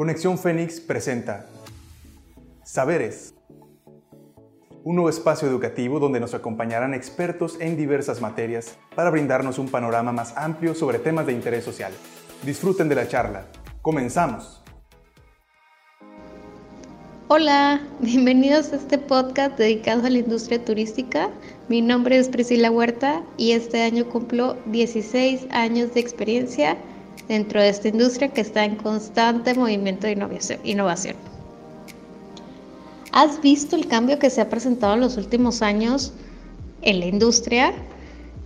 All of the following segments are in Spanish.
Conexión Fénix presenta Saberes, un nuevo espacio educativo donde nos acompañarán expertos en diversas materias para brindarnos un panorama más amplio sobre temas de interés social. Disfruten de la charla. Comenzamos. Hola, bienvenidos a este podcast dedicado a la industria turística. Mi nombre es Priscila Huerta y este año cumplo 16 años de experiencia dentro de esta industria que está en constante movimiento de innovación. ¿Has visto el cambio que se ha presentado en los últimos años en la industria?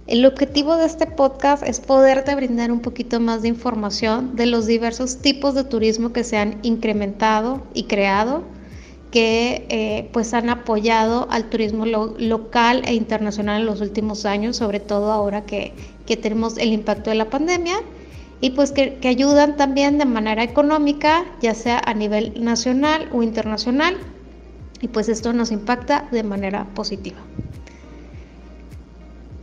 El objetivo de este podcast es poderte brindar un poquito más de información de los diversos tipos de turismo que se han incrementado y creado, que eh, pues han apoyado al turismo local e internacional en los últimos años, sobre todo ahora que, que tenemos el impacto de la pandemia y pues que, ayudan también de manera económica, ya sea a nivel nacional o internacional, y pues esto nos impacta de manera positiva.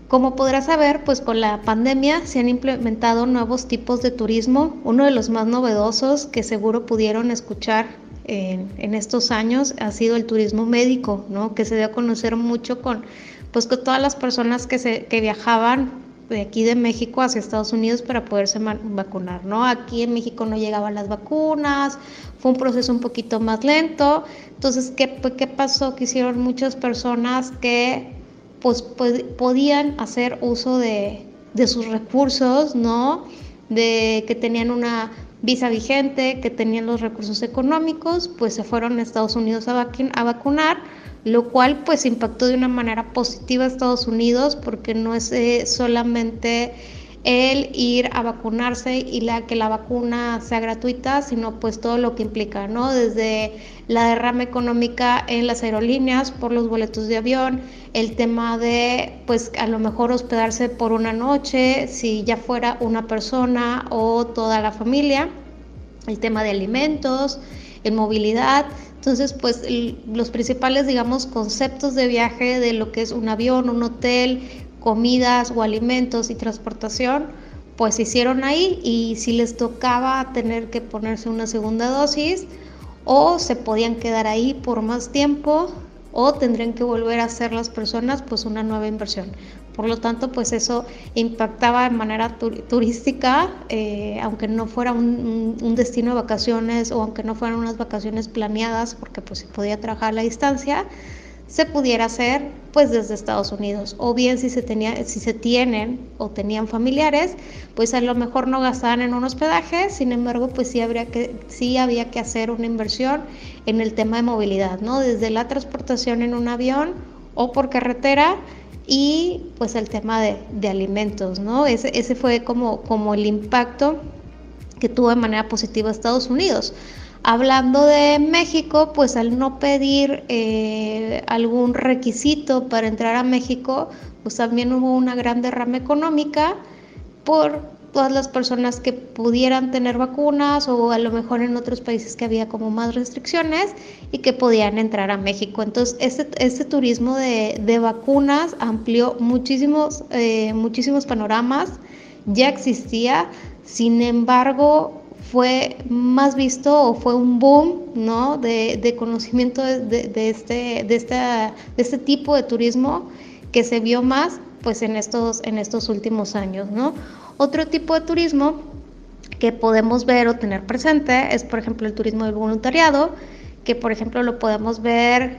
Como podrás saber, pues con la pandemia se han implementado nuevos tipos de turismo. Uno de los más novedosos que seguro pudieron escuchar en, estos años ha sido el turismo médico, ¿no? que se dio a conocer mucho con, pues, con todas las personas que, se, que viajaban de aquí de México hacia Estados Unidos para poderse vacunar, ¿no? Aquí en México no llegaban las vacunas, fue un proceso un poquito más lento. Entonces, ¿qué, qué pasó? Que hicieron muchas personas que pues, podían hacer uso de, de sus recursos, ¿no? De que tenían una visa vigente, que tenían los recursos económicos, pues se fueron a Estados Unidos a, vacunar lo cual pues impactó de una manera positiva a Estados Unidos porque no es eh, solamente el ir a vacunarse y que la vacuna sea gratuita, sino pues todo lo que implica, ¿no? Desde la derrama económica en las aerolíneas por los boletos de avión, el tema de pues a lo mejor hospedarse por una noche, si ya fuera una persona o toda la familia, el tema de alimentos, en movilidad, entonces, pues los principales, digamos, conceptos de viaje de lo que es un avión, un hotel, comidas o alimentos y transportación, pues se hicieron ahí y si les tocaba tener que ponerse una segunda dosis o se podían quedar ahí por más tiempo o tendrían que volver a hacer las personas pues una nueva inversión. Por lo tanto, pues eso impactaba de manera turística, eh, aunque no fuera un, destino de vacaciones o aunque no fueran unas vacaciones planeadas, porque pues podía trabajar a la distancia, se pudiera hacer pues desde Estados Unidos. O bien si se, tenía, si se tienen o tenían familiares, pues a lo mejor no gastaban en un hospedaje, sin embargo, pues sí, habría que, sí había que hacer una inversión en el tema de movilidad, ¿no? Desde la transportación en un avión o por carretera y pues el tema de, de alimentos, ¿no? Ese, ese fue como, como el impacto que tuvo de manera positiva Estados Unidos. Hablando de México, pues al no pedir eh, algún requisito para entrar a México, pues también hubo una gran derrama económica por todas las personas que pudieran tener vacunas o a lo mejor en otros países que había como más restricciones y que podían entrar a México. Entonces, este, este turismo de, de, vacunas amplió muchísimos, eh, muchísimos panoramas, ya existía, sin embargo, fue más visto o fue un boom ¿no? de, de conocimiento de, de, este, de, esta, de este tipo de turismo que se vio más pues en estos, en estos últimos años, ¿no? Otro tipo de turismo que podemos ver o tener presente es, por ejemplo, el turismo del voluntariado, que por ejemplo lo podemos ver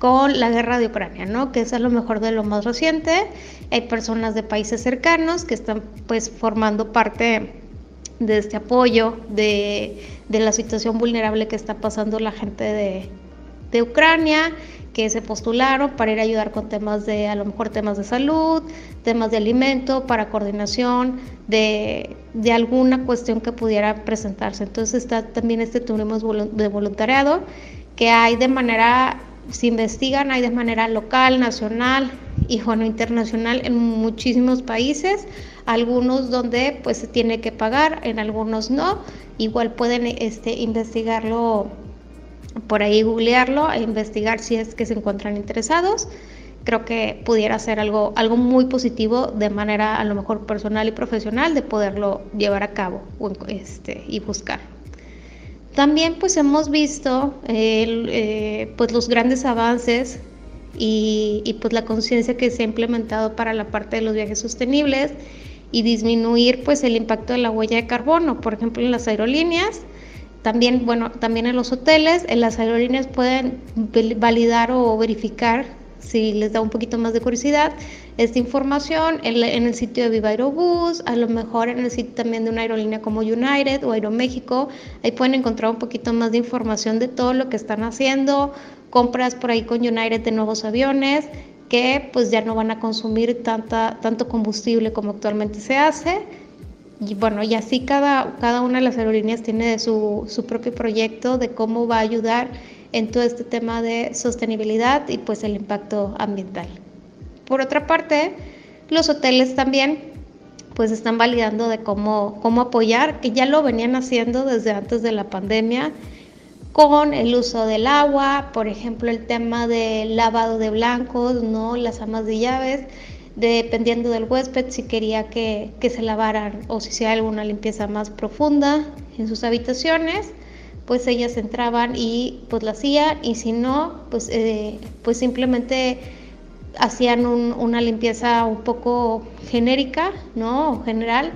con la guerra de Ucrania, ¿no? Que es a lo mejor de lo más reciente. Hay personas de países cercanos que están pues formando parte de este apoyo, de, de la situación vulnerable que está pasando la gente de, de Ucrania que se postularon para ir a ayudar con temas de, a lo mejor temas de salud, temas de alimento, para coordinación de, de alguna cuestión que pudiera presentarse. Entonces está también este turismo de voluntariado que hay de manera, se investigan, hay de manera local, nacional y bueno, internacional en muchísimos países, algunos donde pues se tiene que pagar, en algunos no, igual pueden este, investigarlo por ahí googlearlo e investigar si es que se encuentran interesados. Creo que pudiera ser algo, algo muy positivo de manera a lo mejor personal y profesional de poderlo llevar a cabo este, y buscar. También pues hemos visto eh, pues los grandes avances y, y pues la conciencia que se ha implementado para la parte de los viajes sostenibles y disminuir pues el impacto de la huella de carbono, por ejemplo en las aerolíneas, también bueno, también en los hoteles, en las aerolíneas pueden validar o verificar si les da un poquito más de curiosidad esta información en, el sitio de Viva Aerobús, a lo mejor en el sitio también de una aerolínea como United o Aeroméxico, ahí pueden encontrar un poquito más de información de todo lo que están haciendo, compras por ahí con United de nuevos aviones, que pues ya no van a consumir tanta, tanto combustible como actualmente se hace. Y bueno, y así cada, cada una de las aerolíneas tiene su, su propio proyecto de cómo va a ayudar en todo este tema de sostenibilidad y pues el impacto ambiental. Por otra parte, los hoteles también pues están validando de cómo, cómo apoyar, que ya lo venían haciendo desde antes de la pandemia con el uso del agua, por ejemplo, el tema del lavado de blancos, ¿no? las amas de llaves, dependiendo del huésped, si quería que, se lavaran o si hacía alguna limpieza más profunda en sus habitaciones, pues ellas entraban y pues la hacían y si no, pues, eh, pues simplemente hacían una limpieza un poco genérica, ¿no? O general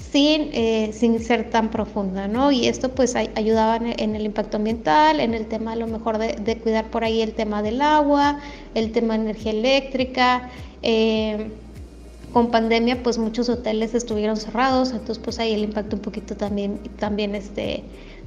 sin, eh, sin ser tan profunda, ¿no? Y esto pues ayudaba en el impacto ambiental, en el tema a lo mejor de, cuidar por ahí el tema del agua, el tema de energía eléctrica. Eh, con pandemia pues muchos hoteles estuvieron cerrados, entonces pues ahí el impacto un poquito también, también este,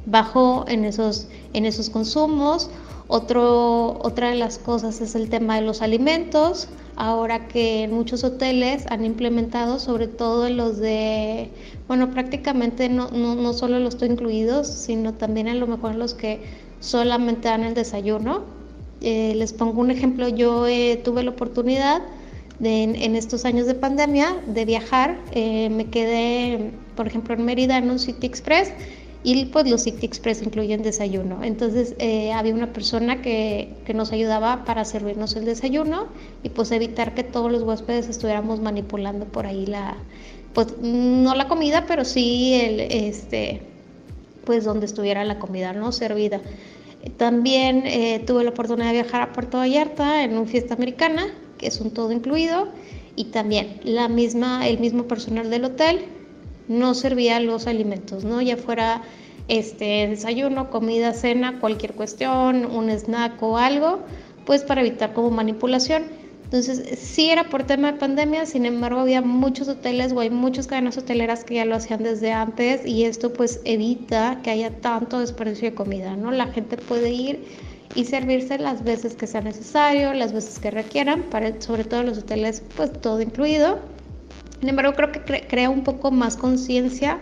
bajó en esos, en esos consumos. Otro, otra de las cosas es el tema de los alimentos ahora que en muchos hoteles han implementado, sobre todo los de, bueno, prácticamente no, no, no solo los estoy incluidos, sino también a lo mejor los que solamente dan el desayuno. Eh, les pongo un ejemplo, yo eh, tuve la oportunidad de, en, estos años de pandemia de viajar, eh, me quedé, por ejemplo, en Mérida en un City Express y pues los City Express incluyen desayuno. Entonces eh, había una persona que, que, nos ayudaba para servirnos el desayuno y pues evitar que todos los huéspedes estuviéramos manipulando por ahí la, pues no la comida, pero sí el, este, pues donde estuviera la comida, ¿no? Servida. También eh, tuve la oportunidad de viajar a Puerto Vallarta en una fiesta americana, que es un todo incluido, y también la misma, el mismo personal del hotel no servía los alimentos, ¿no? Ya fuera este desayuno, comida, cena, cualquier cuestión, un snack o algo, pues para evitar como manipulación. Entonces, sí era por tema de pandemia, sin embargo, había muchos hoteles o hay muchas cadenas hoteleras que ya lo hacían desde antes y esto pues evita que haya tanto desperdicio de comida, ¿no? La gente puede ir y servirse las veces que sea necesario, las veces que requieran, para, sobre todo los hoteles, pues todo incluido. Sin embargo, creo que crea un poco más conciencia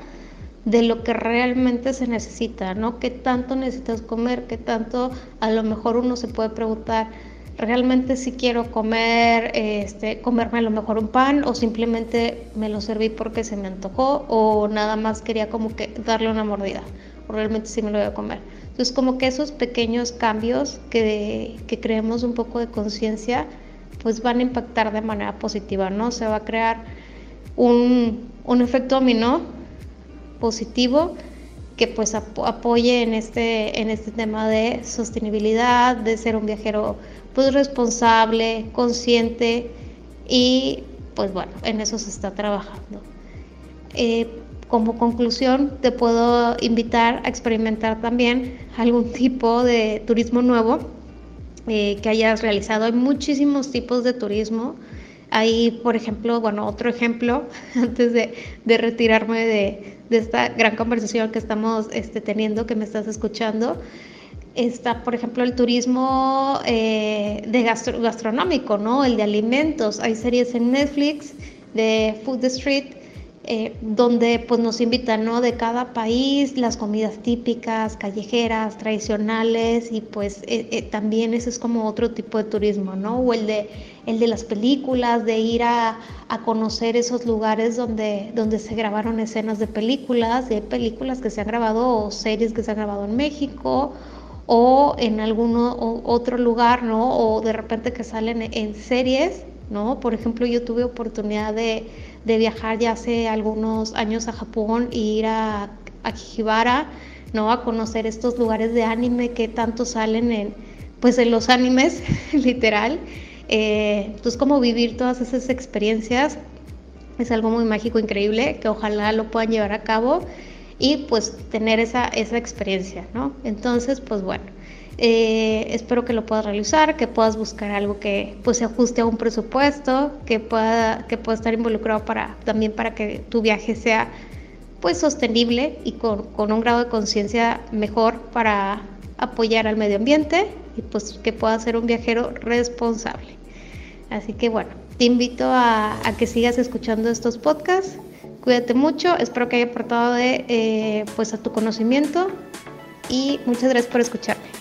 de lo que realmente se necesita, ¿no? ¿Qué tanto necesitas comer? ¿Qué tanto a lo mejor uno se puede preguntar? realmente si quiero comer, este, comerme a lo mejor un pan o simplemente me lo serví porque se me antojó o nada más quería como que darle una mordida o realmente sí me lo voy a comer. Entonces como que esos pequeños cambios que, que creemos un poco de conciencia pues van a impactar de manera positiva, ¿no? Se va a crear un, un efecto dominó positivo que pues apoye en este, en este tema de sostenibilidad, de ser un viajero pues responsable, consciente y pues bueno, en eso se está trabajando. Eh, como conclusión, te puedo invitar a experimentar también algún tipo de turismo nuevo eh, que hayas realizado. Hay muchísimos tipos de turismo. Hay, por ejemplo, bueno, otro ejemplo, antes de, retirarme de, esta gran conversación que estamos este, teniendo, que me estás escuchando, está, por ejemplo, el turismo eh, de gastronómico, ¿no? El de alimentos. Hay series en Netflix de Food the Street eh, donde pues nos invitan ¿no? de cada país las comidas típicas, callejeras, tradicionales y pues eh, eh, también ese es como otro tipo de turismo, ¿no? O el de, el de las películas, de ir a, a conocer esos lugares donde, donde se grabaron escenas de películas, de películas que se han grabado o series que se han grabado en México o en algún otro lugar, ¿no? O de repente que salen en series, ¿no? Por ejemplo, yo tuve oportunidad de de viajar ya hace algunos años a Japón e ir a Akihibara, ¿no? A conocer estos lugares de anime que tanto salen en, pues en los animes, literal. Eh, pues como vivir todas esas experiencias es algo muy mágico, increíble, que ojalá lo puedan llevar a cabo y pues tener esa, esa experiencia, ¿no? Entonces, pues bueno, eh, espero que lo puedas realizar, que puedas buscar algo que pues se ajuste a un presupuesto, que pueda, que pueda estar involucrado para, también para que tu viaje sea pues sostenible y con, con un grado de conciencia mejor para apoyar al medio ambiente y pues que pueda ser un viajero responsable. Así que bueno, te invito a, que sigas escuchando estos podcasts. Cuídate mucho, espero que haya aportado de, eh, pues a tu conocimiento y muchas gracias por escucharme.